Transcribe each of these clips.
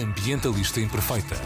Ambientalista Imperfeita.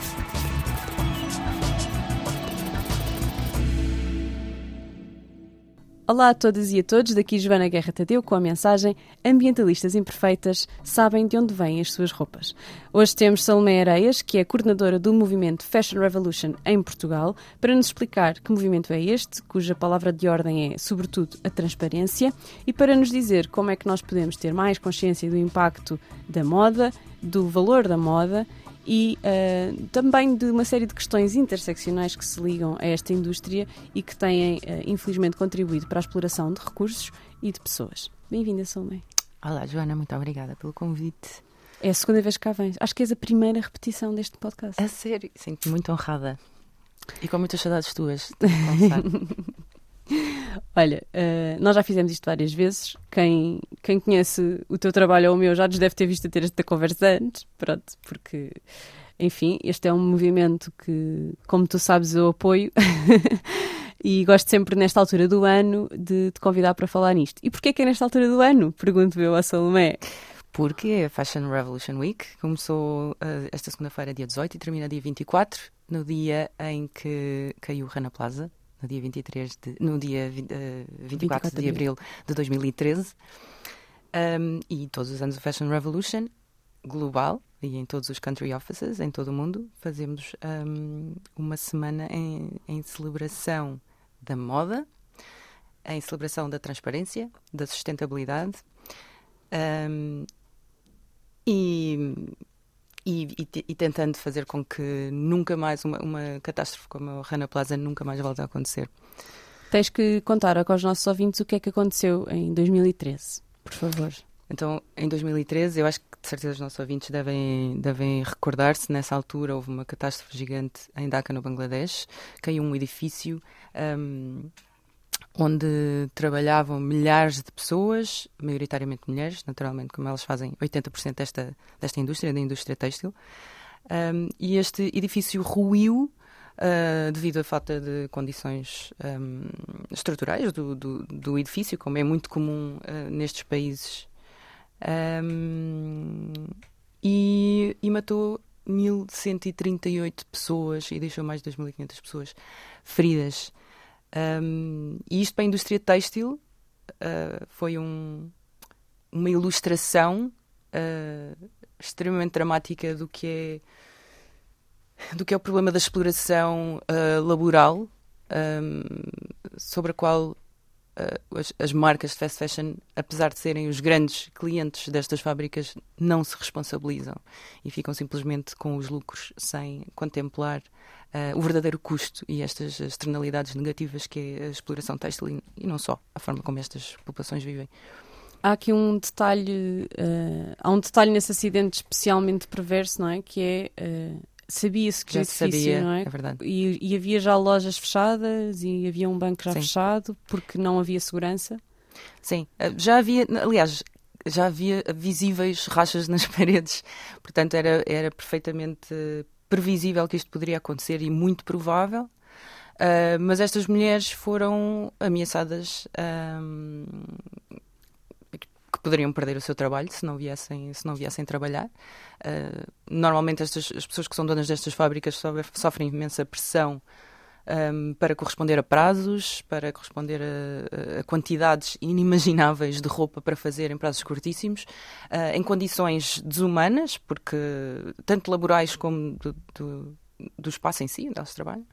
Olá a todas e a todos, daqui Joana Guerra Tadeu com a mensagem Ambientalistas Imperfeitas sabem de onde vêm as suas roupas. Hoje temos Salomé Areias, que é coordenadora do movimento Fashion Revolution em Portugal, para nos explicar que movimento é este, cuja palavra de ordem é, sobretudo, a transparência, e para nos dizer como é que nós podemos ter mais consciência do impacto da moda, do valor da moda e uh, também de uma série de questões interseccionais que se ligam a esta indústria e que têm, uh, infelizmente, contribuído para a exploração de recursos e de pessoas. Bem-vinda, Salomé. Olá, Joana, muito obrigada pelo convite. É a segunda vez que cá vens. Acho que és a primeira repetição deste podcast. A sério? Sinto-me muito honrada. E com muitas saudades tuas. Olha, uh, nós já fizemos isto várias vezes. Quem, quem conhece o teu trabalho ou o meu já nos deve ter visto a ter esta conversa antes. Pronto, porque, enfim, este é um movimento que, como tu sabes, eu apoio. e gosto sempre, nesta altura do ano, de te convidar para falar nisto. E porquê que é nesta altura do ano? Pergunto eu a Salomé. Porque a Fashion Revolution Week começou uh, esta segunda-feira, dia 18, e termina dia 24, no dia em que caiu Rana Plaza, no dia 23 de, no dia uh, 24, 24 de abril de 2013. Um, e todos os anos o Fashion Revolution global e em todos os country offices em todo o mundo fazemos um, uma semana em, em celebração da moda, em celebração da transparência, da sustentabilidade um, e e, e, e, tentando fazer com que nunca mais uma, uma catástrofe como a Rana Plaza nunca mais volte a acontecer. Tens que contar com os nossos ouvintes o que é que aconteceu em 2013, por favor. Então, em 2013, eu acho que de certeza os nossos ouvintes devem, devem recordar-se, nessa altura houve uma catástrofe gigante em Dhaka, no Bangladesh, caiu um edifício um, onde trabalhavam milhares de pessoas, maioritariamente mulheres, naturalmente, como elas fazem 80% desta, desta indústria, da indústria têxtil. Um, e este edifício ruiu uh, devido à falta de condições um, estruturais do, do, do, edifício, como é muito comum uh, nestes países. Um, e, e matou 1.138 pessoas e deixou mais de 2.500 pessoas feridas. Um, e isto para a indústria têxtil uh, foi um, uma ilustração uh, extremamente dramática do que é do que é o problema da exploração uh, laboral um, sobre a qual as, as, marcas de fast fashion, apesar de serem os grandes clientes destas fábricas, não se responsabilizam e ficam simplesmente com os lucros sem contemplar uh, o verdadeiro custo e estas externalidades negativas que é a exploração têxtil e, não só, a forma como estas populações vivem. Há aqui um detalhe, uh, há um detalhe nesse acidente especialmente perverso, não é? Que é sabia-se que já se sabia, não é? é verdade. E, e, havia já lojas fechadas e havia um banco já Sim. fechado porque não havia segurança. Sim, já havia, aliás, já havia visíveis rachas nas paredes, portanto era, era perfeitamente previsível que isto poderia acontecer e muito provável. Uh, mas estas mulheres foram ameaçadas um, que poderiam perder o seu trabalho se não viessem, se não viessem trabalhar. Uh, normalmente estas, as pessoas que são donas destas fábricas sofrem imensa pressão um, para corresponder a prazos, para corresponder a, a, quantidades inimagináveis de roupa para fazer em prazos curtíssimos, uh, em condições desumanas, porque tanto laborais como do, do, do espaço em si, onde elas trabalham.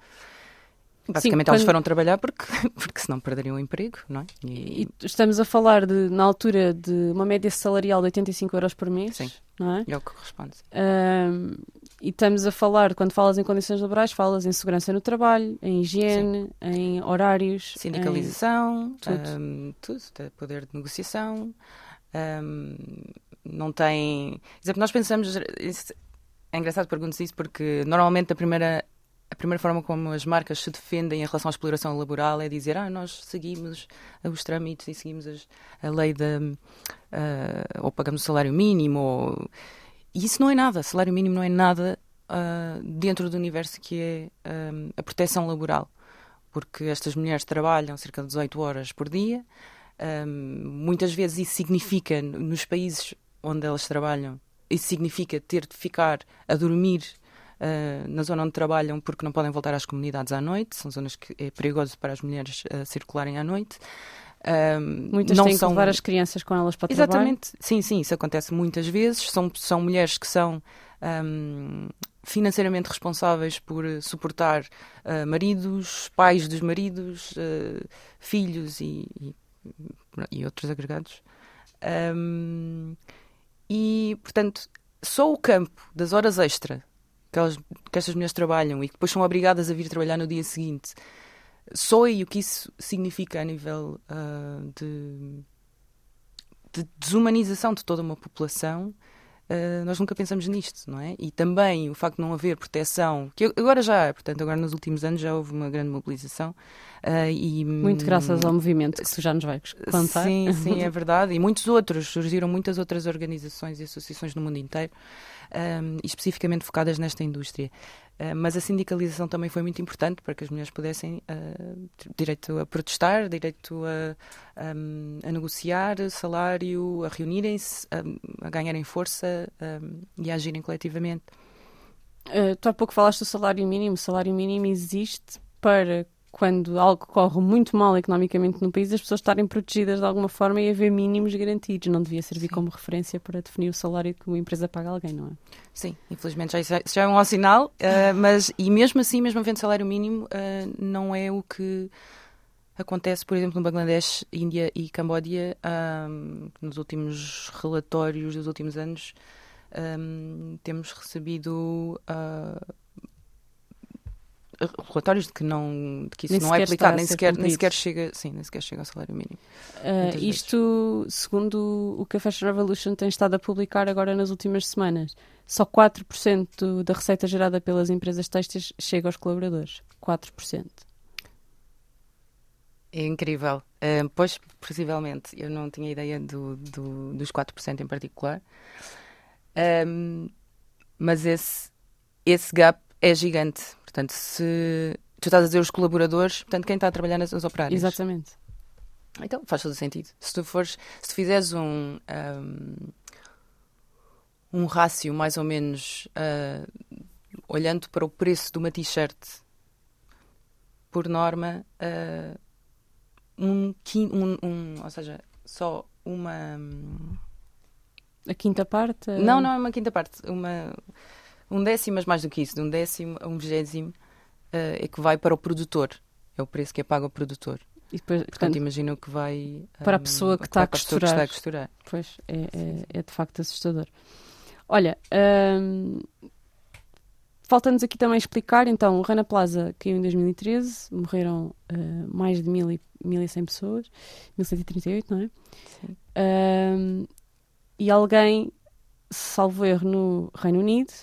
Basicamente Sim, elas foram trabalhar porque, porque senão perderiam o emprego, não é? E... e... estamos a falar de, na altura de uma média salarial de 85 euros por mês, Sim. não é? É o que corresponde. Um, e estamos a falar, quando falas em condições laborais, falas em segurança no trabalho, em higiene, Sim. em horários. Sindicalização, em... tudo. Um, tudo, poder de negociação. Um, não tem... Exemplo, nós pensamos... É engraçado perguntar isso porque normalmente a primeira a primeira forma como as marcas se defendem em relação à exploração laboral é dizer ah, nós seguimos os trâmites e seguimos as, a lei da. Uh, ou pagamos o salário mínimo. Ou... E isso não é nada. Salário mínimo não é nada uh, dentro do universo que é um, a proteção laboral. Porque estas mulheres trabalham cerca de 18 horas por dia. Um, muitas vezes isso significa, nos países onde elas trabalham, isso significa ter de ficar a dormir uh, na zona onde trabalham porque não podem voltar às comunidades à noite, são zonas que é perigoso para as mulheres uh, circularem à noite. Um, Muitas não têm são... que levar as crianças com elas para Exatamente. trabalho. Exatamente, sim, sim, isso acontece muitas vezes. São, são mulheres que são um, financeiramente responsáveis por suportar uh, maridos, pais dos maridos, uh, filhos e, e, e, outros agregados. Um, e, portanto, só o campo das horas extra que, elas, que estas mulheres trabalham e que depois são obrigadas a vir trabalhar no dia seguinte soe o que isso significa a nível uh, de, de, desumanização de toda uma população, uh, nós nunca pensamos nisto, não é? E também o facto de não haver proteção, que agora já há, portanto, agora nos últimos anos já houve uma grande mobilização. Uh, e, Muito graças ao movimento que já nos vai contar. Sim, sim, é verdade. E muitos outros, surgiram muitas outras organizações e associações no mundo inteiro, um, especificamente focadas nesta indústria. Uh, mas a sindicalização também foi muito importante para que as mulheres pudessem uh, direito a protestar, direito a, um, a negociar salário, a reunirem-se, a, a, ganharem força um, e a agirem coletivamente. Uh, tu há pouco falaste do salário mínimo. O salário mínimo existe para quando algo corre muito mal economicamente no país, as pessoas estarem protegidas de alguma forma e haver mínimos garantidos. Não devia servir Sim. como referência para definir o salário que uma empresa paga a alguém, não é? Sim, infelizmente já, isso já é um mau sinal, uh, mas e mesmo assim, mesmo havendo salário mínimo, uh, não é o que acontece, por exemplo, no Bangladesh, Índia e Camboja, um, nos últimos relatórios dos últimos anos, um, temos recebido uh, relatórios de que não de que isso nem não é aplicado nem sequer nem sequer chega sim nem sequer chega ao salário mínimo uh, isto vezes. segundo o que a Fashion Revolution tem estado a publicar agora nas últimas semanas só 4% da receita gerada pelas empresas têxteis chega aos colaboradores. 4% é incrível. Uh, pois possivelmente. Eu não tinha ideia do, do, dos 4% em particular. Um, mas esse esse gap é gigante Portanto, se tu estás a dizer os colaboradores, portanto, quem está a trabalhar nas, nas operárias. Exatamente. Então, faz todo sentido. Se tu fores, se tu fizeres um, um, um rácio mais ou menos uh, olhando para o preço de uma t-shirt, por norma, uh, um, um, um, ou seja, só uma. A quinta parte? Não, não é uma quinta parte. Uma um décimo, mas mais do que isso, de um décimo a um vigésimo, uh, é que vai para o produtor. É o preço que é pago ao produtor. E depois, portanto, portanto imagino que vai para a hum, pessoa que, está, a costurar. que está a costurar. Pois, é, é, é de facto assustador. Olha, hum, falta-nos aqui também explicar, então, o Rana Plaza caiu em 2013, morreram uh, mais de 1.100 pessoas, 1.138, não é? Sim. Um, e alguém, salvo erro, no Reino Unido,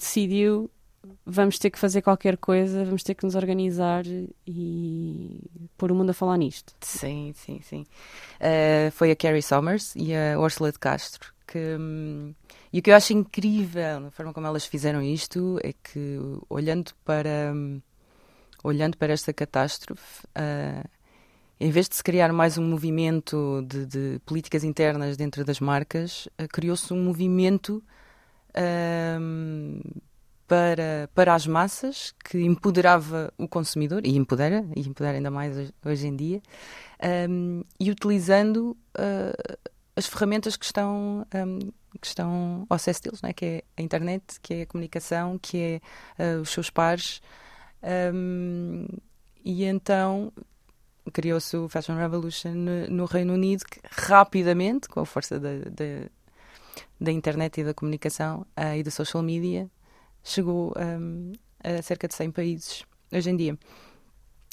decidiu vamos ter que fazer qualquer coisa, vamos ter que nos organizar e pôr o mundo a falar nisto. Sim, sim, sim. Uh, foi a Carrie Somers e a Ursula de Castro que. Um, e o que eu acho incrível na forma como elas fizeram isto é que, olhando para, um, olhando para esta catástrofe, uh, em vez de se criar mais um movimento de, de políticas internas dentro das marcas, uh, criou-se um movimento um, para, para as massas, que empoderava o consumidor, e empodera, e empodera ainda mais hoje, em dia, um, e utilizando uh, as ferramentas que estão, um, que estão ao acesso deles, é? que é a internet, que é a comunicação, que é uh, os seus pares. E então criou-se o Fashion Revolution no, no, Reino Unido, que rapidamente, com a força da, da, da internet e da comunicação uh, e da social media chegou um, a cerca de 100 países hoje em dia.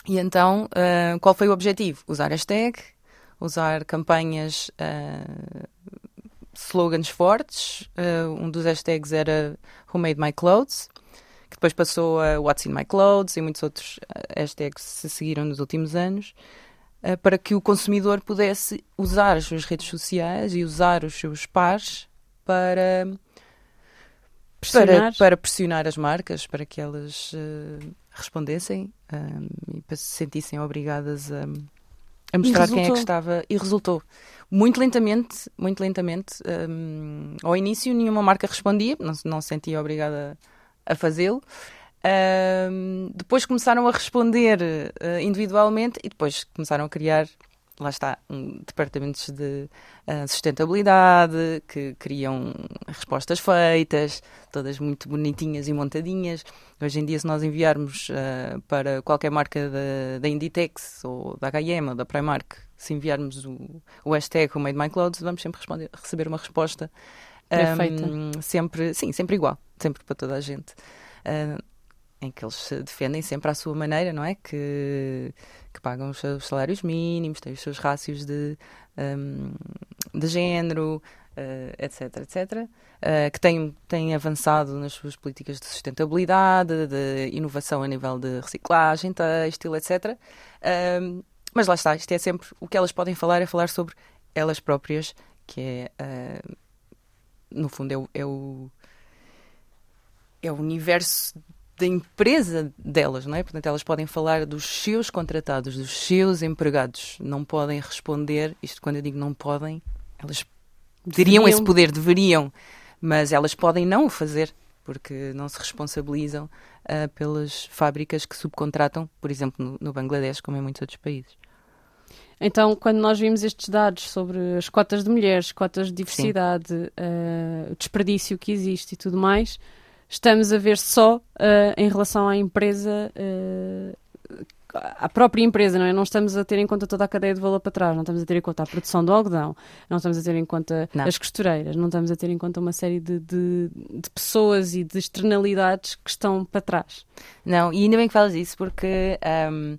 E então, uh, qual foi o objetivo? Usar hashtag, usar campanhas, uh, slogans fortes. um dos hashtags era Who Made My Clothes, que depois passou a What's in My Clothes e muitos outros hashtags se seguiram nos últimos anos para que o consumidor pudesse usar as suas redes sociais e usar os seus pares para pressionar. Para, para pressionar as marcas para que elas uh, respondessem um, e para se sentissem obrigadas a, a mostrar quem é que estava e resultou. Muito lentamente, muito lentamente. hum, ao início nenhuma marca respondia, não, não se sentia obrigada a fazê-lo. Hum, depois começaram a responder eh, individualmente e depois começaram a criar, lá está, um, departamentos de ah, sustentabilidade que criam respostas feitas, todas muito bonitinhas e montadinhas. Hoje em dia, se nós enviarmos ah, para qualquer marca da, da Inditex ou da H&M ou da Primark, se enviarmos o, o hashtag o Made My Clothes, vamos sempre responder- receber uma resposta Perfeita. ahm, sempre, sim, sempre igual, sempre para toda a gente. Ah, em que eles se defendem sempre à sua maneira, não é? Que, que pagam os seus salários mínimos, têm os seus rácios de, ahm, de género, ah, etc, etc. ah, que têm, têm avançado nas suas políticas de sustentabilidade, de inovação a nível de reciclagem, têxtil, etc. Ahm, mas lá está, isto é sempre o que elas podem falar, é falar sobre elas próprias, que é, ah, no fundo, é o, é o, é o universo da empresa delas, não é? Portanto, elas podem falar dos seus contratados, dos seus empregados. Não podem responder, isto quando eu digo não podem, elas teriam Deveriam. esse poder, deveriam, mas elas podem não o fazer, porque não se responsabilizam ah, pelas fábricas que subcontratam, por exemplo, no, no Bangladesh, como em muitos outros países. Então, quando nós vimos estes dados sobre as cotas de mulheres, cotas de diversidade, eh, o desperdício que existe e tudo mais, estamos a ver só eh, em relação à empresa, eh, à própria empresa, não é? Não estamos a ter em conta toda a cadeia de valor para trás, não estamos a ter em conta a produção do algodão, não estamos a ter em conta Não. as costureiras, não estamos a ter em conta uma série de, de- de pessoas e de externalidades que estão para trás. Não, e ainda bem que falas isso, porque ahm,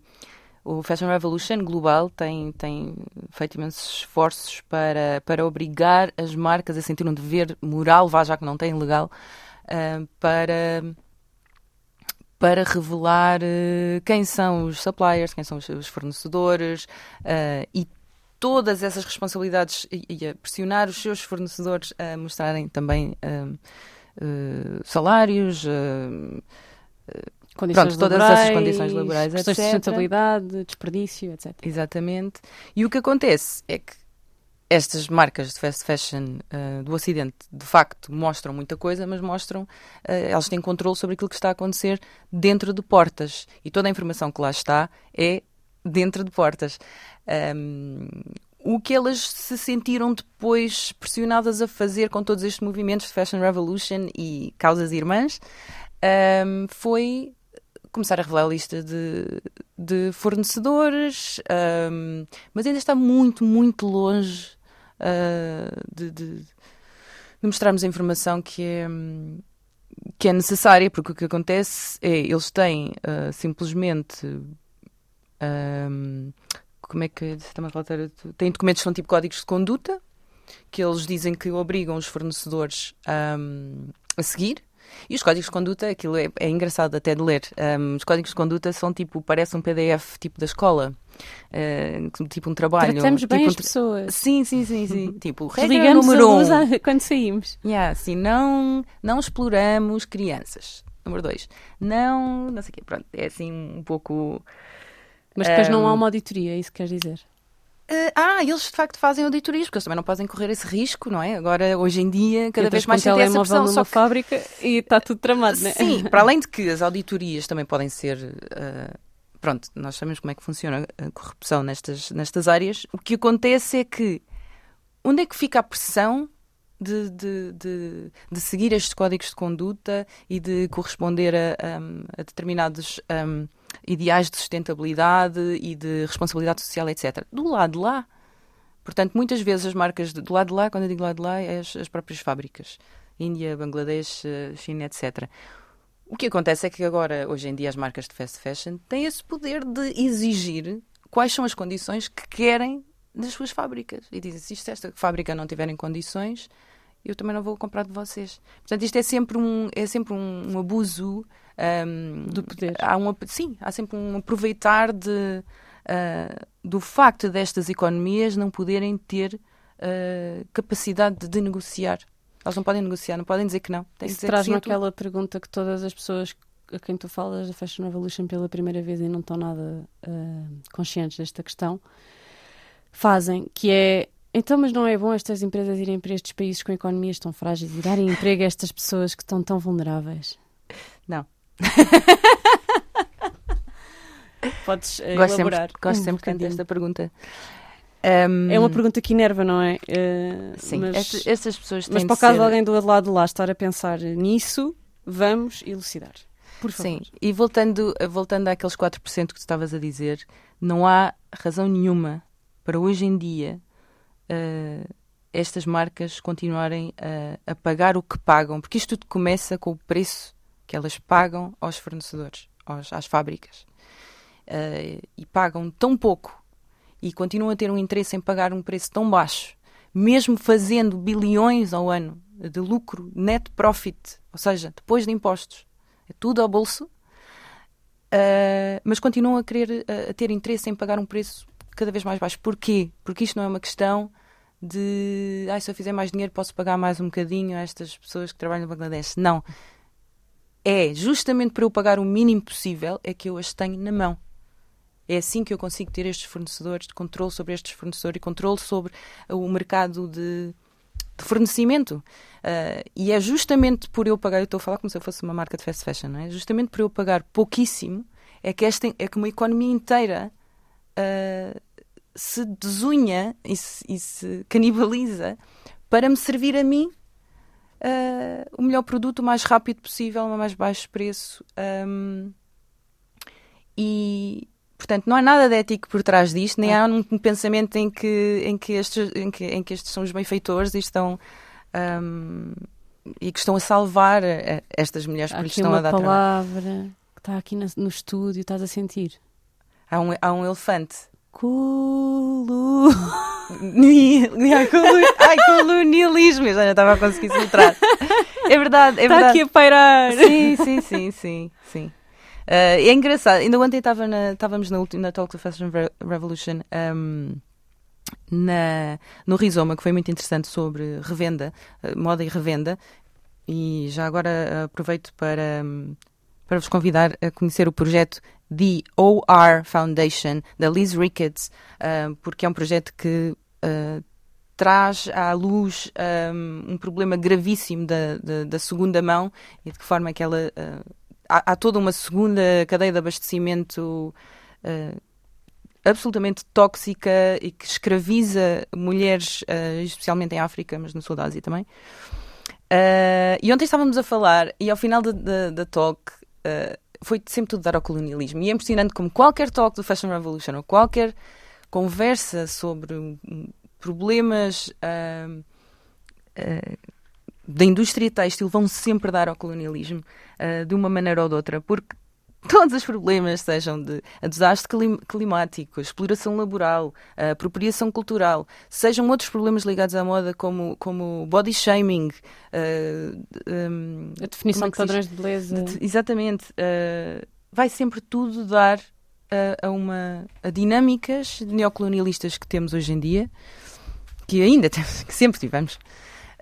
o Fashion Revolution global tem, tem feito imensos esforços para, para obrigar as marcas a sentir um dever moral, vá já que não tem legal, ahm, para, para revelar eh, quem são os suppliers, quem são os, os fornecedores ah, e todas essas responsabilidades e, e a pressionar os seus fornecedores a mostrarem também eh, salários, Condições Pronto, todas essas condições laborais, questões de etc. sustentabilidade, desperdício, etc. Exatamente. E o que acontece é que estas marcas de fast fashion ah, do Ocidente, de facto, mostram muita coisa, mas mostram, ah, elas têm controle sobre aquilo que está a acontecer dentro de portas. E toda a informação que lá está é dentro de portas. Ahm, o que elas se sentiram depois pressionadas a fazer com todos estes movimentos de Fashion Revolution e causas irmãs ahm, foi começar a revelar a lista de, de fornecedores, ahm, mas ainda está muito, muito longe ah, de, de- de mostrarmos a informação que é, que é necessária, porque o que acontece é eles têm ah, simplesmente. ahm, como é que está-me a faltar? Têm documentos que são tipo códigos de conduta que eles dizem que obrigam os fornecedores ahm, a seguir. E os códigos de conduta, aquilo é, é engraçado até de ler. Ahm, os códigos de conduta são tipo, parece um PDF tipo da escola, Ah, tipo um trabalho. Tratamos bem tipo as um tra- pessoas. Sim, sim, sim, sim. tipo, regra número um. a- quando saímos. Yeah, assim, não, não exploramos crianças. Número dois. Não, não sei o quê. Pronto, é assim um pouco. Mas depois não há uma auditoria, é isso que queres dizer? Eh, ah, eles de facto fazem auditorias, porque eles também não podem correr esse risco, não é? Agora, hoje em dia, cada vez mais sentem essa pressão. numa que, fábrica e está tudo tramado, não é? sim, para além de que as auditorias também podem ser. eh, pronto, nós sabemos como é que funciona a corrupção nestas, nestas áreas. O que acontece é que onde é que fica a pressão de, de, de, de seguir estes códigos de conduta e de corresponder a, a- a determinados um, ideais de sustentabilidade e de responsabilidade social, etc. Do lado de lá. Portanto, muitas vezes as marcas de- do lado de lá, quando eu digo lado de lá, é as, as próprias fábricas. Índia, Bangladesh, eh, China, etc. O que acontece é que agora, hoje em dia, as marcas de fast fashion têm esse poder de exigir quais são as condições que querem das suas fábricas. E dizem, se esta fábrica não tiver em condições, eu também não vou comprar de vocês. Portanto, isto é sempre um, é sempre um, um abuso ahm, Do poder. Há um, sim, há sempre um aproveitar de, ah, do facto destas economias não poderem ter ah, capacidade de negociar. Elas não podem negociar, não podem dizer que não. Têm Isso traz-me aquela pergunta que todas as pessoas a quem tu falas da Fashion Revolution pela primeira vez e não estão nada ah, conscientes desta questão fazem, que é então, mas não é bom estas empresas irem para estes países com economias tão frágeis e darem emprego a estas pessoas que estão tão vulneráveis? Não. Podes uh, Gosto elaborar. sempre, gosto um sempre bocadinho. desta pergunta. Um, É uma pergunta que enerva, não é? Uh, Sim, mas, esta- estas pessoas têm mas o caso ser- de alguém do outro lado de lá estar a pensar nisso, vamos elucidar. Por favor. Sim, e voltando, voltando àqueles 4% que tu estavas a dizer, não há razão nenhuma para hoje em dia eh, estas marcas continuarem a, a pagar o que pagam, porque isto tudo começa com o preço que elas pagam aos fornecedores, aos- às fábricas. Eh, e pagam tão pouco e continuam a ter um interesse em pagar um preço tão baixo, mesmo fazendo bilhões ao ano de lucro, net profit, ou seja, depois de impostos, é tudo ao bolso, uh, mas continuam a querer uh, a ter interesse em pagar um preço cada vez mais baixo. Porquê? Porque isto não é uma questão de ah, se eu fizer mais dinheiro posso pagar mais um bocadinho a estas pessoas que trabalham no Bangladesh. Não. É justamente para eu pagar o mínimo possível é que eu as tenho na mão. É assim que eu consigo ter estes fornecedores, de controle sobre estes fornecedores e controle sobre o mercado de, de fornecimento. Uh, e é justamente por eu pagar, eu estou a falar como se eu fosse uma marca de fast fashion, não é? Justamente por eu pagar pouquíssimo é que, esta, é que uma economia inteira uh, se desunha e se, e se canibaliza para me servir a mim uh, o melhor produto o mais rápido possível, a mais baixo preço. Um, e, portanto, não há nada de ético por trás disto, nem há um, pensamento em que, em, que estes, em, que, em que estes são os benfeitores e estão. Um, e que estão a salvar estas mulheres porque lhes estão a dar trabalho. palavra que está aqui no, estúdio, estás a sentir. Há um, há um elefante. Culu. Ai, colo- Ai, colonialismo! Eu já não estava a conseguir filtrar. É verdade, é Está verdade. aqui a pairar. Sim, sim, sim, sim, sim. Ah, é engraçado. Ainda ontem estava na- estávamos na última na Talk to Fashion Re- Revolution ahm, na, no Rizoma, que foi muito interessante sobre revenda, ah, moda e revenda. E já agora aproveito para, hum, para vos convidar a conhecer o projeto The OR Foundation, da Liz Ricketts, ah, porque é um projeto que ah, traz à luz um, um problema gravíssimo da, da, da segunda mão e de que forma é que ela. uh, há, há toda uma segunda cadeia de abastecimento uh, absolutamente tóxica e que escraviza mulheres, uh, especialmente em África, mas no sul da Ásia também. Uh, e ontem estávamos a falar, e ao final da talk. uh, foi sempre tudo dar ao colonialismo. E é impressionante como qualquer talk do Fashion Revolution ou qualquer conversa sobre um, problemas ahm, ah, da indústria têxtil vão sempre dar ao colonialismo ah, de uma maneira ou de outra, porque todos os problemas, sejam de desastre clim- climático, exploração laboral, apropriação cultural, sejam outros problemas ligados à moda, como, como body shaming, ah, ahm, A definição é de diz? padrões de beleza. de- exatamente. uh, vai sempre tudo dar a, a uma a dinâmicas neocolonialistas que temos hoje em dia, que ainda temos, que sempre tivemos,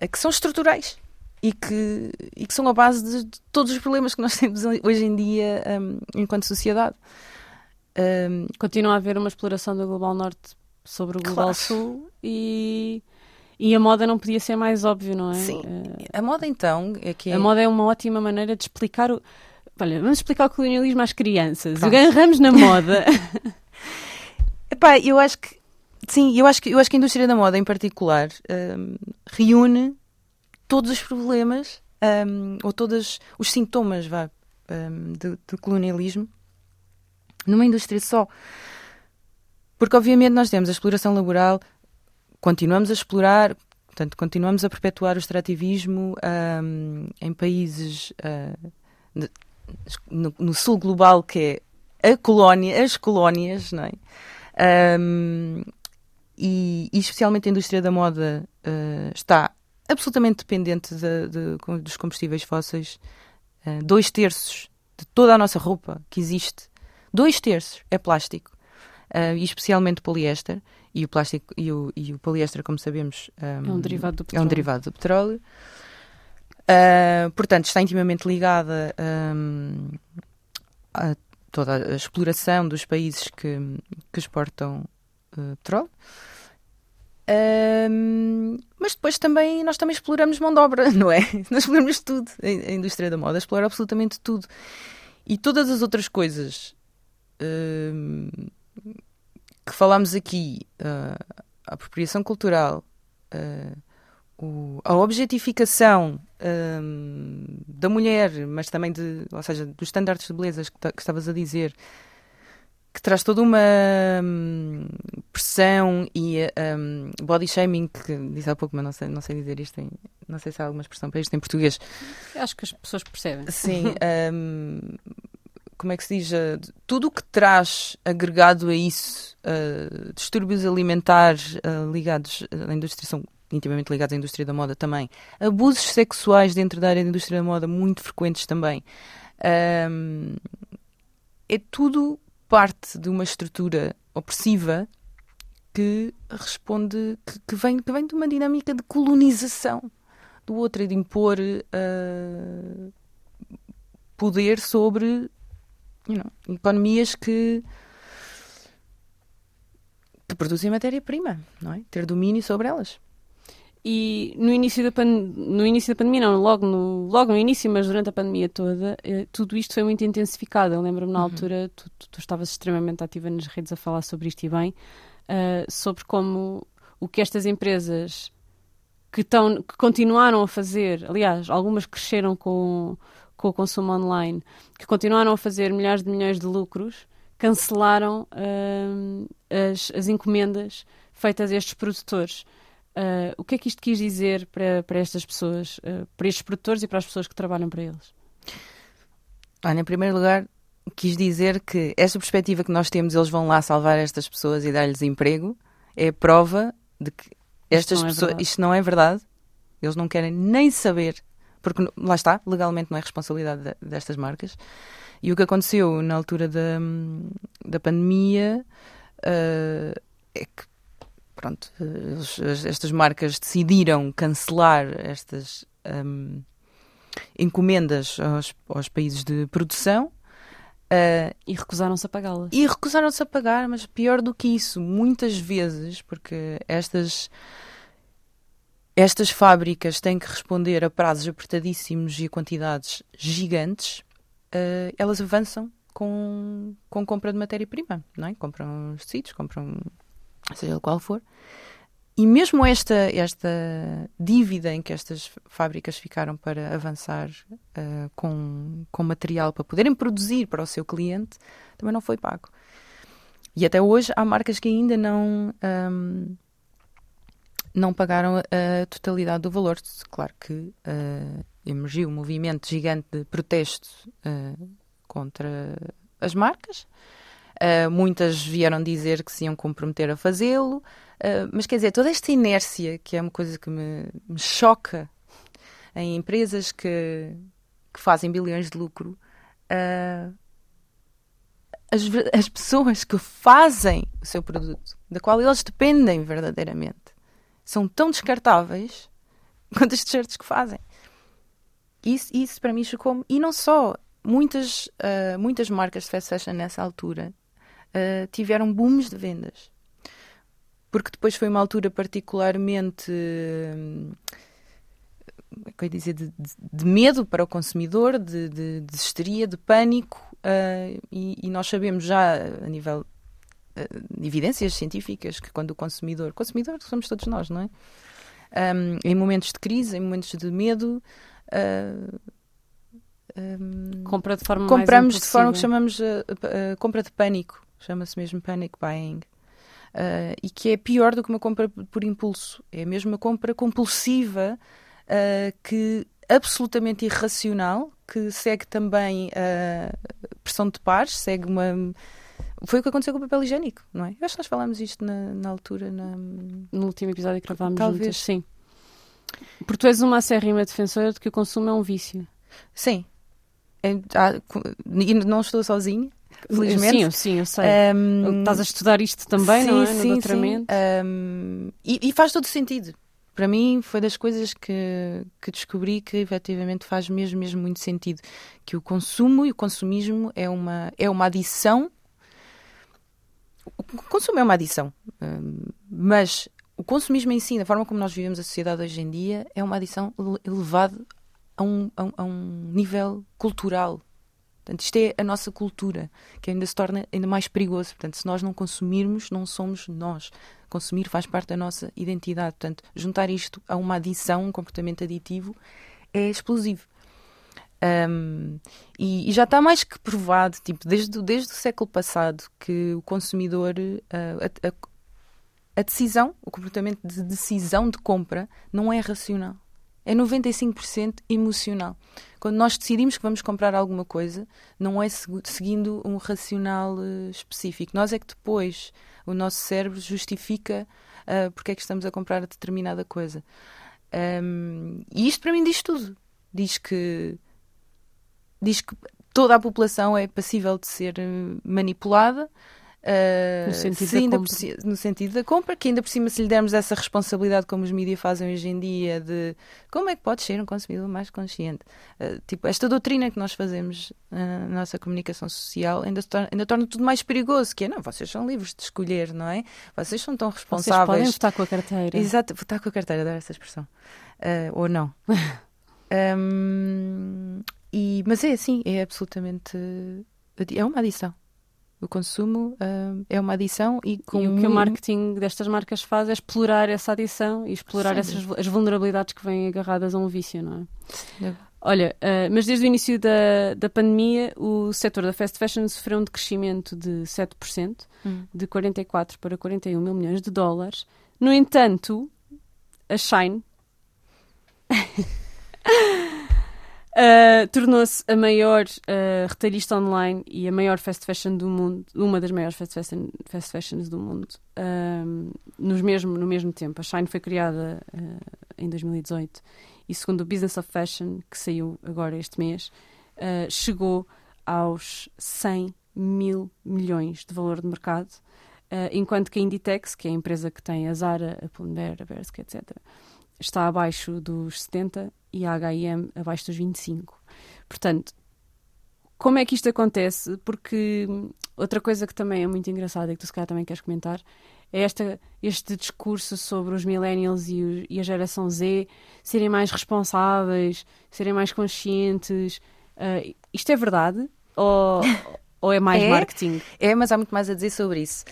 uh, que são estruturais e que, e que são a base de, de todos os problemas que nós temos hoje em dia um, enquanto sociedade. Um, Continua a haver uma exploração do Global Norte sobre o Global Claro. Sul e, e a moda não podia ser mais óbvio, não é? Sim. Eh, a moda então é que é, A moda é uma ótima maneira de explicar o. Olha, vamos explicar o colonialismo às crianças. Pronto. Agarramos na moda. Epá, eu acho que sim, eu acho que eu acho que a indústria da moda em particular hum, reúne todos os problemas hum, ou todos os sintomas vá, hum, do, do colonialismo numa indústria só. Porque obviamente nós temos a exploração laboral, continuamos a explorar, portanto, continuamos a perpetuar o extrativismo hum, em países de- no, no sul global que é a colónia, as colónias, não é? Um, e, e especialmente a indústria da moda uh, está absolutamente dependente de- de- dos combustíveis fósseis. Uh, dois terços de toda a nossa roupa que existe, dois terços é plástico, uh, e especialmente poliéster. E o plástico e o, e o poliéster, como sabemos, É um derivado do é um petróleo. derivado do petróleo. Uh, portanto, está intimamente ligada um, a toda a exploração dos países que, que exportam petróleo. Um, mas depois também nós também exploramos mão de obra, não é? Nós exploramos tudo. A indústria da moda explora absolutamente tudo. E todas as outras coisas um, que falámos aqui, uh, a apropriação cultural, uh, o, a objetificação um, da mulher, mas também de, ou seja, dos estándares de beleza que, que estavas a dizer, que traz toda uma hum, pressão e um, body shaming, que disse há pouco, mas não sei, não sei dizer isto, em, não sei se há alguma expressão para isto em português. Acho que as pessoas percebem. Sim. um, como é que se diz? tudo o que traz agregado a isso, uh, distúrbios alimentares uh, ligados à indústria, são intimamente ligados à indústria da moda também, abusos sexuais dentro da área da indústria da moda muito frequentes também. É tudo parte de uma estrutura opressiva que responde, que, que, vem, que vem de uma dinâmica de colonização do outro e de impor uh, poder sobre you know, economias que, que produzem matéria-prima, não é? Ter domínio sobre elas. E no início da, pan... no início da pandemia, não, logo no, logo no início, mas durante a pandemia toda, eh, tudo isto foi muito intensificado. Eu lembro-me na uhum. altura, tu, tu, tu, estavas extremamente ativa nas redes a falar sobre isto e bem, uh, sobre como o que estas empresas que, tão, que continuaram a fazer, aliás, algumas cresceram com, com o consumo online, que continuaram a fazer milhares de milhões de lucros, cancelaram uh, as, as encomendas feitas a estes produtores. Uh, o que é que isto quis dizer para, para estas pessoas, uh, para estes produtores e para as pessoas que trabalham para eles? Olha, em primeiro lugar, quis dizer que esta perspectiva que nós temos, eles vão lá salvar estas pessoas e dar-lhes emprego, é prova de que estas isto pessoas, é isto não é verdade. Eles não querem nem saber, porque lá está, legalmente não é responsabilidade de, destas marcas. E o que aconteceu na altura da, da pandemia uh, é que pronto, estas marcas decidiram cancelar estas um, encomendas aos, aos, países de produção. Uh, e recusaram-se a pagá-las. E recusaram-se a pagar, mas pior do que isso, muitas vezes, porque estas, estas fábricas têm que responder a prazos apertadíssimos e a quantidades gigantes, uh, elas avançam com, com compra de matéria-prima, não é? Compram tecidos, compram seja qual for. E mesmo esta, esta dívida em que estas fábricas ficaram para avançar uh, com, com material para poderem produzir para o seu cliente, também não foi pago. E até hoje há marcas que ainda não, um, não pagaram a totalidade do valor. Claro que uh, emergiu um movimento gigante de protesto uh, contra as marcas. Uh, muitas vieram dizer que se iam comprometer a fazê-lo, uh, mas quer dizer, toda esta inércia, que é uma coisa que me, me choca em empresas que, que, fazem bilhões de lucro, uh, as, as pessoas que fazem o seu produto, da qual eles dependem verdadeiramente, são tão descartáveis quanto as t-shirts que fazem. Isso, isso para mim chocou-me. E não só. Muitas, uh, muitas marcas de fast fashion nessa altura uh, tiveram booms de vendas. Porque depois foi uma altura particularmente. Uh, que dizer, de, de, de, medo para o consumidor, de, de, de histeria, de pânico, uh, e, e, nós sabemos já a nível uh, de evidências científicas que quando o consumidor, consumidor somos todos nós, não é? Um, em momentos de crise, em momentos de medo, uh, um, compra de forma compramos de forma que chamamos compra de pânico chama-se mesmo panic buying. Uh, e que é pior do que uma compra por impulso. É mesmo uma compra compulsiva uh, que absolutamente irracional, que segue também a uh, pressão de pares, segue uma. Foi o que aconteceu com o papel higiênico, não é? Eu acho que nós falámos isto na, na altura, na... no último episódio que gravámos Talvez. juntas. Sim. Porque tu és uma acérrima defensora de que o consumo é um vício. Sim. É, há, e não estou sozinha felizmente. Sim, sim, eu sei. Um, Estás a estudar isto também, sim, não é? No sim, doutoramento. Sim. Um, e, e, faz todo sentido. Para mim, foi das coisas que, que descobri que efetivamente faz mesmo, mesmo muito sentido. Que o consumo e o consumismo é uma, é uma adição. O consumo é uma adição, um, mas o consumismo em si, da forma como nós vivemos a sociedade hoje em dia, é uma adição elevada a um, a, a um nível cultural. Portanto, isto é a nossa cultura, que ainda se torna ainda mais perigoso. Portanto, se nós não consumirmos, não somos nós. Consumir faz parte da nossa identidade. Portanto, juntar isto a uma adição, um comportamento aditivo, é explosivo. Um, e, e, já está mais que provado, tipo, desde, desde o século passado, que o consumidor, uh, a, a, a decisão, o comportamento de decisão de compra não é racional é 95% emocional. Quando nós decidimos que vamos comprar alguma coisa, não é seguindo um racional uh, específico. Nós é que depois o nosso cérebro justifica uh, porque é que estamos a comprar determinada coisa. Um, e isto para mim diz tudo. Diz que diz que toda a população é passível de ser eh, manipulada Uh, no, sentido no, sentido da compra, que ainda por cima, se lhe dermos essa responsabilidade, como os mídias fazem hoje em dia, de como é que pode ser um consumidor mais consciente. Uh, tipo, esta doutrina que nós fazemos uh, na nossa comunicação social ainda, torna, ainda torna tudo mais perigoso, que é, não, vocês são livres de escolher, não é? Vocês são tão responsáveis. Vocês podem votar com a carteira. Exato, votar com a carteira, dar essa expressão. ou não. um, e, mas é assim, é absolutamente. É uma adição. O consumo uh, é uma adição e, com e o que o marketing destas marcas faz é explorar essa adição e explorar essas, as vulnerabilidades que vêm agarradas a um vício, não é? Olha, uh, mas desde o início da, da pandemia, o setor da fast fashion sofreu um decrescimento de 7%, hum. de 44 para 41 mil milhões de dólares. No entanto, a Shine Uh, Tornou-se a maior uh, retalhista online e a maior fast fashion do mundo, uma das maiores fast, fashion, fast fashions do mundo, uh, nos mesmo, no mesmo tempo. A Shine foi criada em 2018 e, segundo o Business of Fashion, que saiu agora este mês, chegou aos 100 mil milhões de valor de mercado, enquanto que a Inditex, que é a empresa que tem a Zara, a Pull&Bear, a Bershka, etc., está abaixo dos 70 e a H&M abaixo dos 25. Portanto, como é que isto acontece? Porque outra coisa que também é muito engraçada e que tu se calhar também queres comentar é esta, este discurso sobre os millennials e, o, e, a geração Z serem mais responsáveis, serem mais conscientes. Uh, isto é verdade? Ou, ou é mais é, marketing? É, mas há muito mais a dizer sobre isso.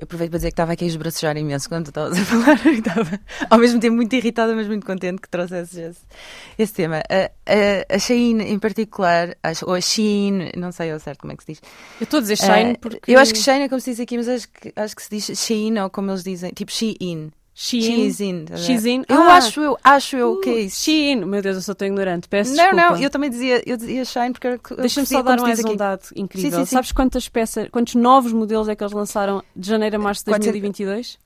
Eu aproveito para dizer que estava aqui a esbracejar imenso quando tu estavas a falar. estava ao mesmo tempo muito irritada, mas muito contente que trouxesses esse, esse tema. A, a, a Shein em particular, ou a Shein, não sei ao certo como é que se diz. Eu estou a dizer Shein uh, porque. Eu acho que Shein é como se diz aqui, mas acho que, acho que se diz Shein ou como eles dizem, tipo Shein. Shein. Shein. Shein. Eu ah, acho eu, acho eu uh, que é isso. Shein. Meu Deus, eu sou tão ignorante. Peço não, desculpa. Não, eu também dizia, eu dizia Shine porque Deixa-me só dar um dado incrível. Sim, sim, sim. Sabes quantas peças, quantos novos modelos é que eles lançaram de janeiro a março de 2022?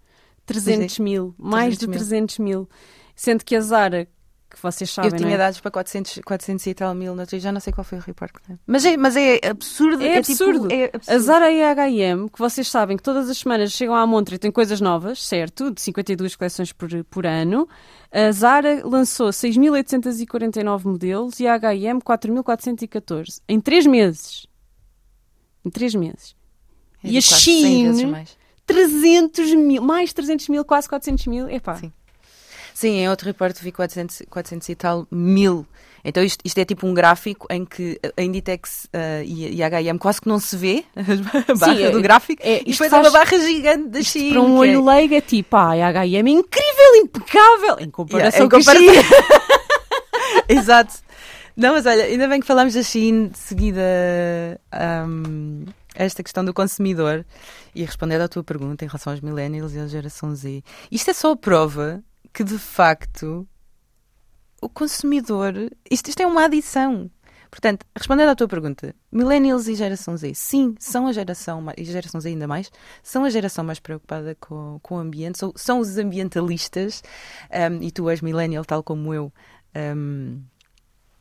300 mil. Mais 300 de 300 mil. mil. Sendo que a Zara, que vocês sabem. Eu tinha é? dados para 400, 400 e tal mil, já não sei qual foi o report. Mas é, mas é absurdo. É, é tipo, absurdo. Tipo, é absurdo. A Zara e a H&M, que vocês sabem que todas as semanas chegam à montra e têm coisas novas, certo? De 52 coleções por, por ano. A Zara lançou 6.849 modelos e a H&M 4.414. Em 3 meses. Em 3 meses. É e a Shein... 300 mil, mais 300 mil, quase 400 mil. Epá. Sim. Sim, em outro repórter vi 400, 400 e tal mil. Então isto, isto é tipo um gráfico em que a Inditex uh, e, e, a H&M quase que não se vê a barra Sim, do é, gráfico é, e depois faz, é uma barra gigante da China. Para um olho é... leigo é tipo, ah, a H&M é incrível, impecável, em comparação yeah, em com comparação... a. Exato. Não, mas olha, ainda bem que falamos da China de seguida um, esta questão do consumidor e respondendo à tua pergunta em relação aos millennials e à geração Z. Isto é só a prova que de facto o consumidor. Isto, isto é uma adição. Portanto, respondendo à tua pergunta, Millennials e Geração Z, sim, são a geração, e Geração Z ainda mais, são a geração mais preocupada com, com o ambiente, são, são os ambientalistas, um, e tu és Millennial, tal como eu. Um,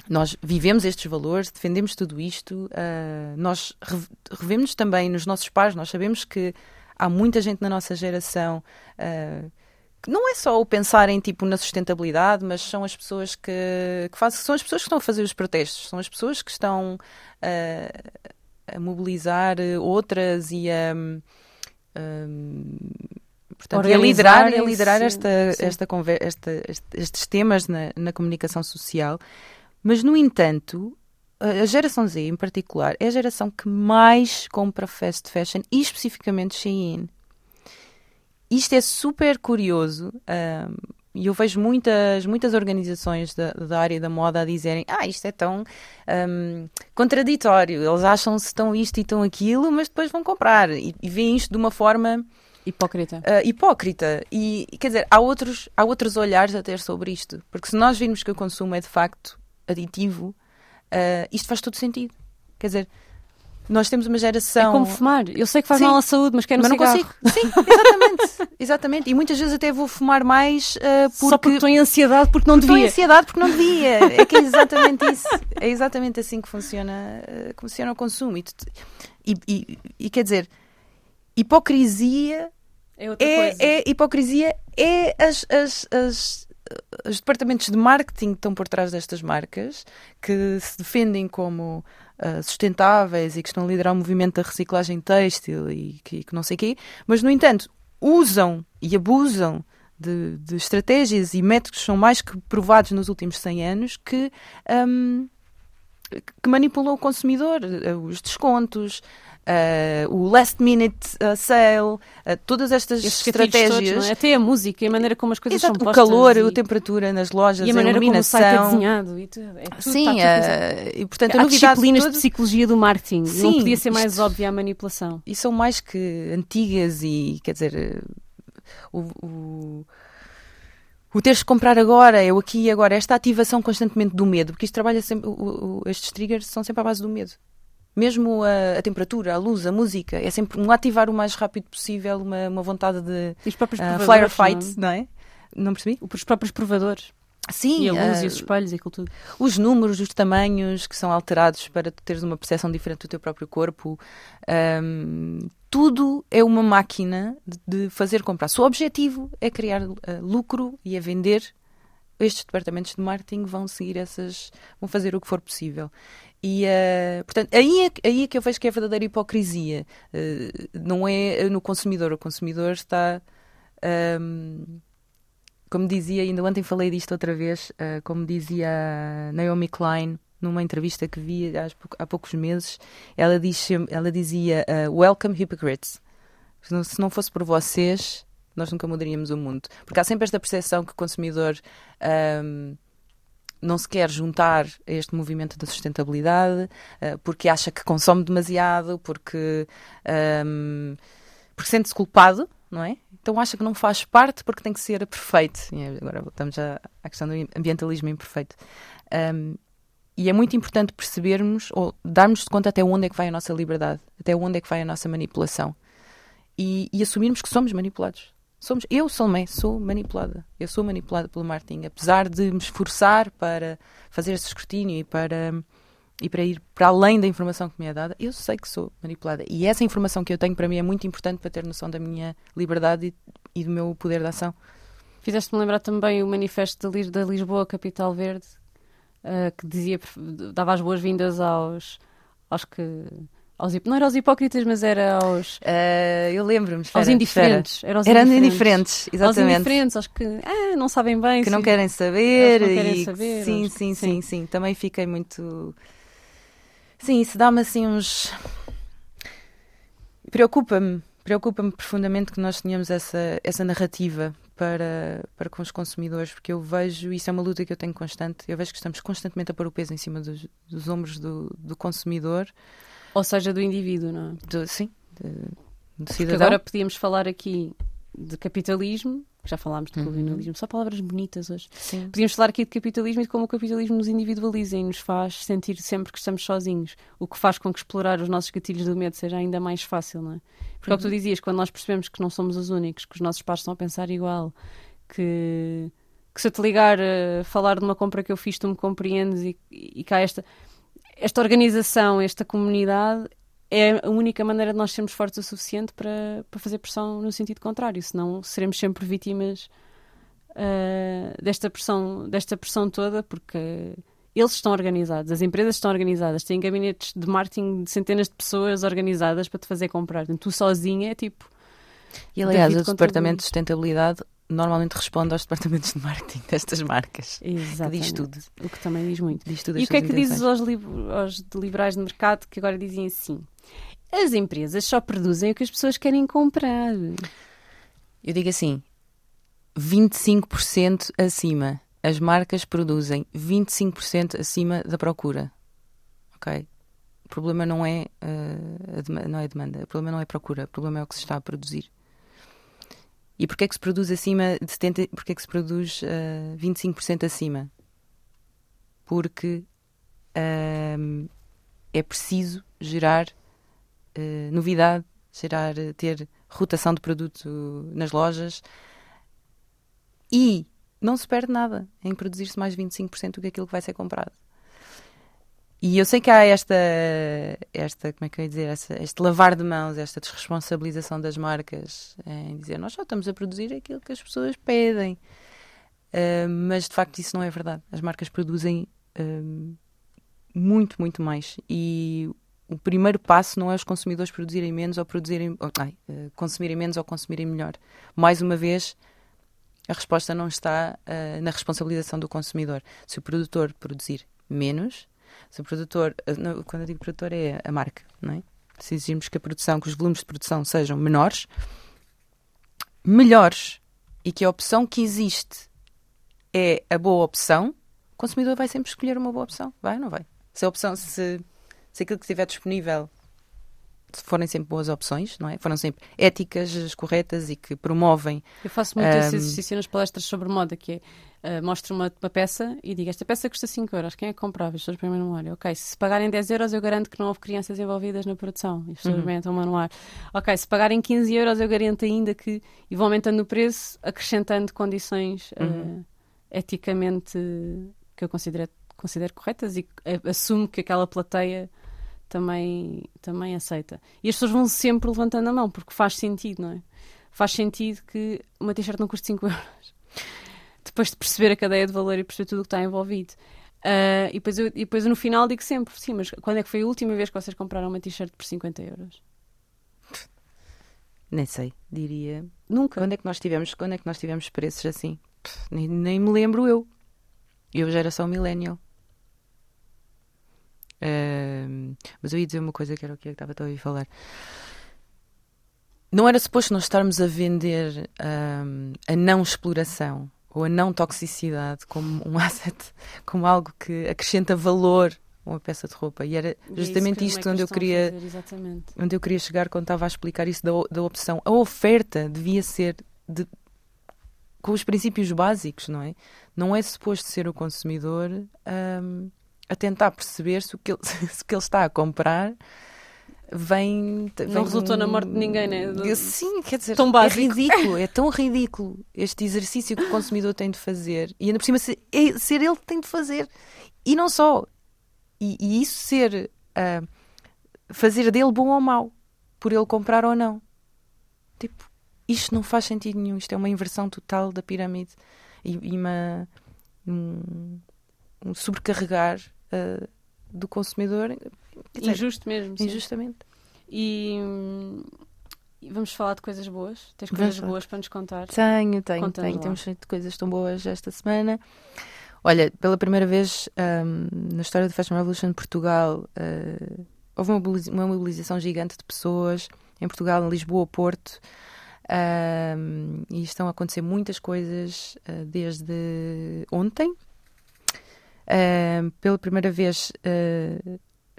nós vivemos estes valores, defendemos tudo isto, uh, nós revemos também nos nossos pais, nós sabemos que há muita gente na nossa geração. Uh, não é só o pensar em tipo na sustentabilidade, mas são as pessoas que, que fazem, são as pessoas que estão a fazer os protestos, são as pessoas que estão uh, a mobilizar outras e a, um, Portanto, e a liderar, a liderar esta, sim. esta, esta- este- estes temas na, na comunicação social. Mas, no entanto, a a geração Z, em particular, é a geração que mais compra fast fashion e especificamente Shein. Isto é super curioso ahm, e eu vejo muitas, muitas organizações da, da área da moda a dizerem ah, isto é tão ahm, contraditório, eles acham-se tão isto e tão aquilo, mas depois vão comprar e, e veem isto de uma forma Hipócrita. ah, hipócrita. E, quer dizer, há outros, há outros olhares a ter sobre isto. Porque se nós virmos que o consumo é de facto aditivo, ah, isto faz todo sentido. Quer dizer, nós temos uma É geração. como fumar. Eu sei que faz Sim. mal à saúde, mas quero um mas não cigarro. consigo. Sim, exatamente. exatamente. E muitas vezes até vou fumar mais ah, porque, Só porque estou em ansiedade porque não estou em devia. ansiedade porque não devia. É que é exatamente isso. É exatamente assim que funciona, que funciona o consumo. E, e- e- e quer dizer, hipocrisia É outra coisa. é, é hipocrisia é as, as, as- os departamentos de marketing que estão por trás destas marcas que se defendem como ah, sustentáveis e que estão a liderar o movimento da reciclagem têxtil e que, que não sei quê, mas no entanto usam e abusam de, de estratégias e métodos que são mais que provados nos últimos 100 anos que ahm, que manipulam o consumidor, eh, os descontos, eh, o last minute eh, sale, eh, todas estas Esses gatilhos estratégias. todos, não é? Até a música e a maneira como as coisas Exato, são o postas. calor, e, a temperatura nas lojas, e a maneira como o site é iluminação. desenhado. E tudo, é tudo, Sim, tudo eh, e portanto a Há novidade disciplinas toda- de psicologia do marketing. não Sim, podia ser mais isto- óbvia a manipulação. e são mais que antigas e quer dizer o, o, o teres de comprar agora, é o aqui e agora, esta ativação constantemente do medo, porque isto trabalha sempre, o- o- estes triggers são sempre à base do medo. Mesmo a, a temperatura, a luz, a música, é sempre um ativar o mais rápido possível uma, uma vontade de uh, provadores. firefight, não é? não é? Não percebi? Os próprios provadores. Sim, e a luz uh, e os espelhos e aquilo tudo. os números, os tamanhos que são alterados para tu teres uma percepção diferente do teu próprio corpo. Ahm, tudo é uma máquina de, de fazer comprar. Se o objetivo é criar ah, lucro e é vender, estes departamentos de marketing vão seguir essas, vão fazer o que for possível. E, ah, portanto, aí é, aí é que eu vejo que é a verdadeira hipocrisia. Ah, não é no consumidor. O consumidor está. ahm, como dizia, ainda ontem falei disto outra vez, ah, como dizia Naomi Klein numa entrevista que vi há, há poucos meses, ela, diz, ela dizia Welcome hypocrites. Se não fosse por vocês, nós nunca mudaríamos o mundo. Porque há sempre esta percepção que o consumidor ahm, não se quer juntar a este movimento da sustentabilidade ah, porque acha que consome demasiado, porque, ahm, porque sente-se culpado, não é? Então acha que não faz parte porque tem que ser perfeito. E agora voltamos à, à questão do ambientalismo imperfeito. Ahm, e é muito importante percebermos ou darmos conta até onde é que vai a nossa liberdade, até onde é que vai a nossa manipulação e, e assumirmos que somos manipulados. Somos, eu, Salmé, sou manipulada. Eu sou manipulada pelo marketing, apesar de me esforçar para fazer esse escrutínio e para, e para ir para além da informação que me é dada, eu sei que sou manipulada. E essa informação que eu tenho para mim é muito importante para ter noção da minha liberdade e, e do meu poder de ação. Fizeste-me lembrar também o manifesto da, Lis- da Lisboa Capital Verde, ah, que dizia, dava as boas-vindas aos, aos que. Aos, não era aos hipócritas, mas era aos, Ah, eu lembro-me, aos indiferentes. Era aos Eram indiferentes. indiferentes, Aos exatamente. indiferentes, aos que ah, não sabem bem. que não querem saber. Não querem e... saber, Sim, sim, sim. sim, sim. Também fiquei muito. Sim, isso dá-me assim uns. Preocupa-me, preocupa-me profundamente que nós tenhamos essa, essa narrativa para, para com os consumidores, porque eu vejo, isso é uma luta que eu tenho constante, eu vejo que estamos constantemente a pôr o peso em cima dos, dos ombros do, do consumidor, Ou seja, do indivíduo, não é? do, sim, de- do Porque cidadão. agora podíamos falar aqui de capitalismo, já falámos de Uhum. colonialismo, só palavras bonitas hoje. Sim. Podíamos falar aqui de capitalismo e de como o capitalismo nos individualiza e nos faz sentir sempre que estamos sozinhos, o que faz com que explorar os nossos gatilhos do medo seja ainda mais fácil, não é? Porque é o que tu Uhum. dizias, quando nós percebemos que não somos os únicos, que os nossos pais estão a pensar igual, que, que se eu te ligar a falar de uma compra que eu fiz, tu me compreendes e, e cá esta, esta organização, esta comunidade é a única maneira de nós sermos fortes o suficiente para, para fazer pressão no sentido contrário, senão seremos sempre vítimas ah, desta, pressão, desta pressão toda, porque eles estão organizados, as empresas estão organizadas, têm gabinetes de marketing de centenas de pessoas organizadas para te fazer comprar. Portanto, tu sozinha é tipo. E aliás, o departamento de sustentabilidade normalmente responde aos departamentos de marketing destas marcas. Exatamente. diz tudo. O que também diz muito. Diz tudo E o que é que dizes aos, aos liberais de mercado que agora dizem assim? As empresas só produzem o que as pessoas querem comprar. Eu digo assim: 25% acima. As marcas produzem 25% acima da procura. Ok? O problema não é, dema- não é a demanda, o problema não é a procura, o problema é o que se está a produzir. E porquê é que se produz acima de 70%, porquê é que se produz eh, 25% acima? Porque ahm, é preciso gerar eh, novidade, gerar, eh, ter rotação de produto nas lojas e não se perde nada em produzir-se mais 25% do que aquilo que vai ser comprado. E eu sei que há esta, esta como é que eu ia dizer, essa, este lavar de mãos, esta desresponsabilização das marcas em dizer nós só estamos a produzir aquilo que as pessoas pedem. Ah, mas de facto isso não é verdade. As marcas produzem ah, muito, muito mais. E o primeiro passo não é os consumidores produzirem menos ou produzirem, ou, ai, eh, consumirem menos ou consumirem melhor. Mais uma vez, a resposta não está eh, na responsabilização do consumidor. Se o produtor produzir menos, se o produtor, eh, quando eu digo produtor é a marca, não é? Se exigirmos que a produção, que os volumes de produção sejam menores, melhores e que a opção que existe é a boa opção, o consumidor vai sempre escolher uma boa opção. Vai ou não vai? Se a opção, se, se aquilo que estiver disponível forem sempre boas opções, não é? Foram sempre éticas, corretas e que promovem. Eu faço muito esse Ahm. exercício nas palestras sobre moda, que é uh, mostro uma, uma peça e digo esta peça custa 5 euros, quem é que comprava? As pessoas põem no ar. Ok, se pagarem 10 euros eu garanto que não houve crianças envolvidas na produção. E as pessoas Uhum. no ar. Ok, se pagarem 15 euros eu garanto ainda que, e vão aumentando o preço, acrescentando condições uh, Uhum. eticamente que eu considero, considero corretas e eh, assumo que aquela plateia também, também aceita. E as pessoas vão sempre levantando a mão, porque faz sentido, não é? Faz sentido que uma t-shirt não custe 5 euros. Depois de perceber a cadeia de valor e perceber tudo o que está envolvido. Ah, e, depois eu, e depois eu no final digo sempre, sim, mas quando é que foi a última vez que vocês compraram uma t-shirt por 50 euros? Nem sei, diria. Nunca. Quando é que nós tivemos, quando é que nós tivemos preços assim? Pff, nem, nem me lembro eu. Eu, geração millennial. Ahm, mas eu ia dizer uma coisa que era o que eu estava a ouvir falar. Não era suposto nós estarmos a vender ahm, a não exploração ou a não toxicidade como um asset, como algo que acrescenta valor a uma peça de roupa. E era é justamente que- isto é onde eu queria fazer, onde eu queria chegar quando estava a explicar isso da, da opção. A oferta devia ser de- com os princípios básicos, não é? Não é suposto ser o consumidor hum, a tentar perceber se o que ele, se o que ele está a comprar vem. Não vem resultou de na morte de ninguém, né? Do- Sim, quer dizer, Tão básico. é ridículo, é tão ridículo este exercício que o consumidor tem de fazer e ainda por cima ser, é ser ele que tem de fazer. E não só. E, e isso ser. ah, fazer dele bom ou mau, por ele comprar ou não. Tipo, isto não faz sentido nenhum. Isto é uma inversão total da pirâmide e, e uma, um, um sobrecarregar ah, do consumidor. Dizer, Injusto mesmo. sim. injustamente. E, hum, e vamos falar de coisas boas? Tens Vamos coisas falar. boas para nos contar? Tenho, tenho, tenho. lá. Temos feito coisas tão boas esta semana. Olha, pela primeira vez ahm, na história do Fashion Revolution de Portugal, ah, houve uma mobiliz- uma mobilização gigante de pessoas em Portugal, em Lisboa, Porto. ahm, e estão a acontecer muitas coisas ah, desde ontem. Ahm, pela primeira vez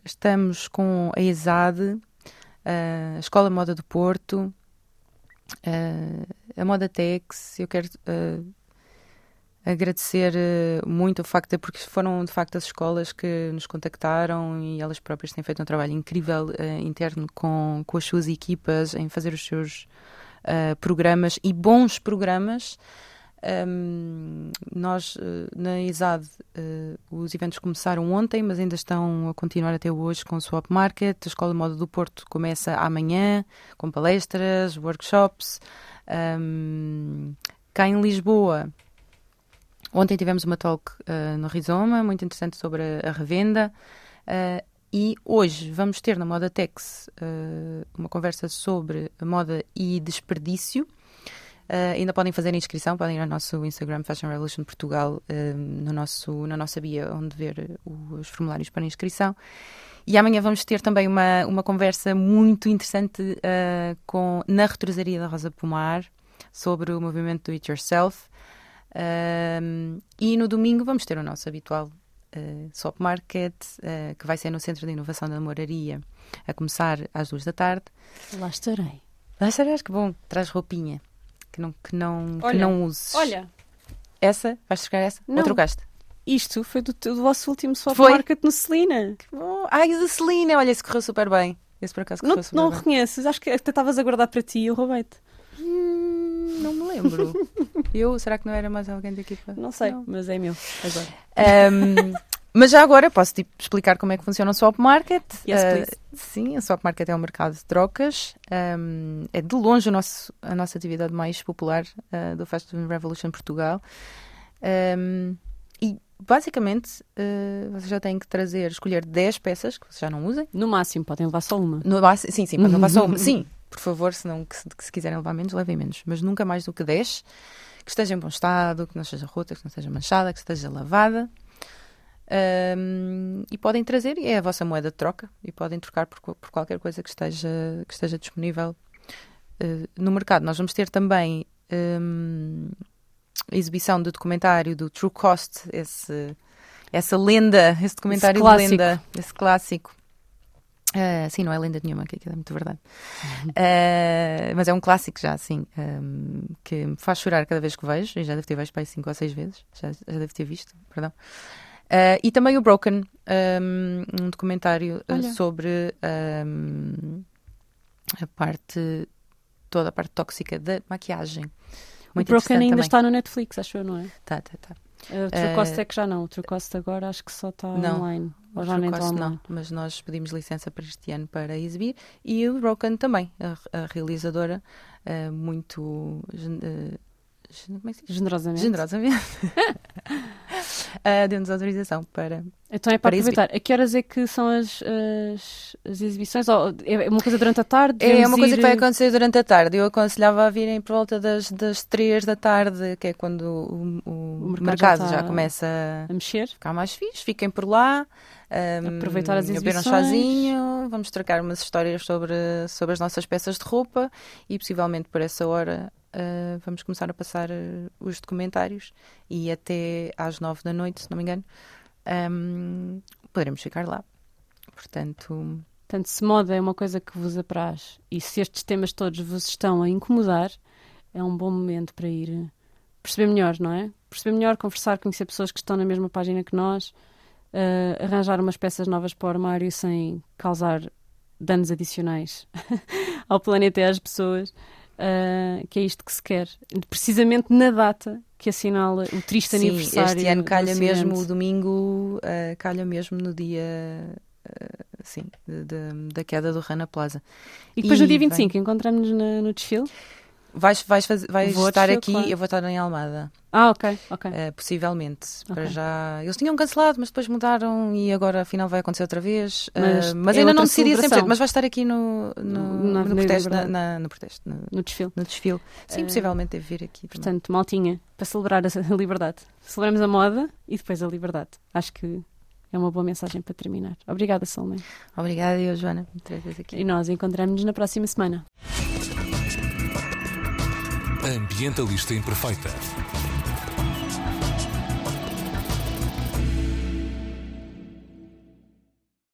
estamos com a ESAD, a Escola Moda do Porto, a Moda Tex. Eu quero ah, agradecer eh, muito o facto de, porque foram de facto as escolas que nos contactaram e elas próprias têm feito um trabalho incrível eh, interno com, com as suas equipas em fazer os seus eh, programas e bons programas. Ahm, nós eh, na ISAD eh, os eventos começaram ontem, mas ainda estão a continuar até hoje com o Swap Market. A Escola de Moda do Porto começa amanhã com palestras, workshops. Ahm, cá em Lisboa Ontem tivemos uma talk uh, no Rizoma, muito interessante sobre a, a revenda. Uh, e hoje vamos ter na Moda Tex uh, uma conversa sobre moda e desperdício. Uh, ainda podem fazer a inscrição, podem ir ao nosso Instagram Fashion Revolution Portugal, uh, no nosso, na nossa bio, onde ver os formulários para inscrição. E amanhã vamos ter também uma, uma conversa muito interessante uh, com, na retrosaria da Rosa Pomar sobre o movimento do It Yourself. e no domingo vamos ter o nosso habitual uh, Swap Market, que vai ser no Centro de Inovação da Moraria, a começar às duas da tarde. Lá estarei. Lá estarás, que bom, traz roupinha que não, que não, olha, que não uses. Olha. Essa? Vais trocar essa? Não. Ou trocaste? Isto foi do, do vosso último swap foi? market no Celina. Que bom. Ai, do Celina. Olha, esse correu super bem. Esse por acaso correu não, super não bem. Não reconheces? Acho que até estavas a guardar para ti e eu roubei-te. Hum, não me lembro. eu? Será que não era mais alguém da equipa? Não sei, não. mas é meu agora. Um, Mas já agora posso tipo, explicar como é que funciona o swap market. Yes, uh, sim, o swap market é um mercado de trocas. Um, é de longe nosso, a nossa atividade mais popular uh, do Fashion Revolution Portugal. Um, e basicamente uh, vocês já têm que trazer, escolher 10 peças que vocês já não usem. No máximo, podem levar só uma. No, sim, sim, podem levar só uma. Sim, por favor, se, não, que, que se quiserem levar menos, levem menos. Mas nunca mais do que 10. Que esteja em bom estado, que não esteja rota, que não esteja manchada, que esteja lavada. Um, e podem trazer, é a vossa moeda de troca, e podem trocar por, por qualquer coisa que esteja, que esteja disponível uh, no mercado. Nós vamos ter também um, a exibição do documentário do True Cost, esse, essa lenda, esse documentário esse de lenda, esse clássico. Uh, sim, não é lenda nenhuma, que aquilo é muito verdade. Uh, mas é um clássico já, assim, um, que me faz chorar cada vez que vejo, e já deve ter visto para cinco ou seis vezes, já, já deve ter visto, perdão. Uh, e também o Broken, um, um documentário uh, sobre um, a parte, toda a parte tóxica da maquiagem. Muito o Broken ainda também. está no Netflix, acho eu, não é? Tá, tá, tá. Uh, o True Cost é que já não. O True Cost agora acho que só está online. Ou já nem está online. Não, mas nós pedimos licença para este ano para exibir. E o Broken também, a, a realizadora, uh, muito. Como é que se diz? Generosamente. Generosamente. uh, deu-nos autorização para. Então é para, para aproveitar. Exibir. A que horas é que são as, as, as exibições? Ou é uma coisa durante a tarde? É uma coisa ir... que vai acontecer durante a tarde. Eu aconselhava a virem por volta das, das 3 da tarde, que é quando o, o, o mercado, mercado já, já, começa a mexer. Ficar mais fixe. Fiquem por lá. Um, Aproveitar as exibições. Beber um chazinho, vamos trocar umas histórias sobre, sobre as nossas peças de roupa e possivelmente por essa hora uh, vamos começar a passar uh, os documentários e até às nove da noite, se não me engano, um, poderemos ficar lá. Portanto. Portanto, se moda é uma coisa que vos apraz e se estes temas todos vos estão a incomodar, é um bom momento para ir eh, perceber melhor, não é? Perceber melhor, conversar, conhecer pessoas que estão na mesma página que nós, uh, arranjar umas peças novas para o armário sem causar danos adicionais ao planeta e às pessoas. Uh, que é isto que se quer, precisamente na data que assinala o triste Sim, aniversário. Este ano calha mesmo o domingo, uh, calha mesmo no dia uh, sim, de, da queda do Rana Plaza. E depois e no dia 25 vem... encontramos-nos no desfile? Vais, vais, fazer, vais estar aqui, claro. eu vou estar em Almada. Ah, ok, ok. Uh, possivelmente. Okay. Para já. Eles tinham cancelado, mas depois mudaram e agora afinal vai acontecer outra vez. Uh, mas, mas é ainda não decidi 100%. Mas vai estar aqui no, no, no, protesto, na, na, no protesto. No, no, desfile. No desfile. Sim, uh, possivelmente deve vir aqui. Portanto, também. maltinha, para celebrar a liberdade. Celebramos a moda e depois a liberdade. Acho que é uma boa mensagem para terminar. Obrigada, Salomé. Obrigada, eu, Joana, por aqui. E nós encontramos-nos na próxima semana. Ambientalista Imperfeita.